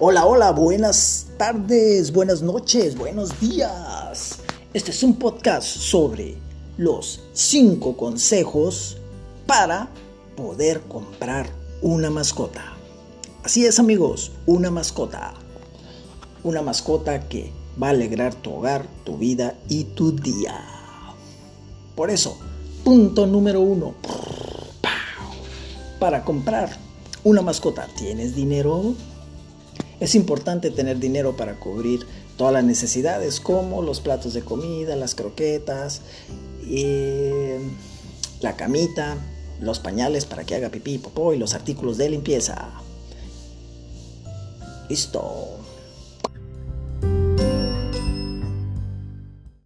Hola, hola, buenas tardes, buenas noches, buenos días. Este es un podcast sobre los 5 consejos para poder comprar una mascota. Así es amigos, una mascota. Una mascota que va a alegrar tu hogar, tu vida y tu día. Por eso, punto número uno. Para comprar una mascota, ¿tienes dinero? Es importante tener dinero para cubrir todas las necesidades como los platos de comida, las croquetas, la camita, los pañales para que haga pipí, popó y los artículos de limpieza. Listo.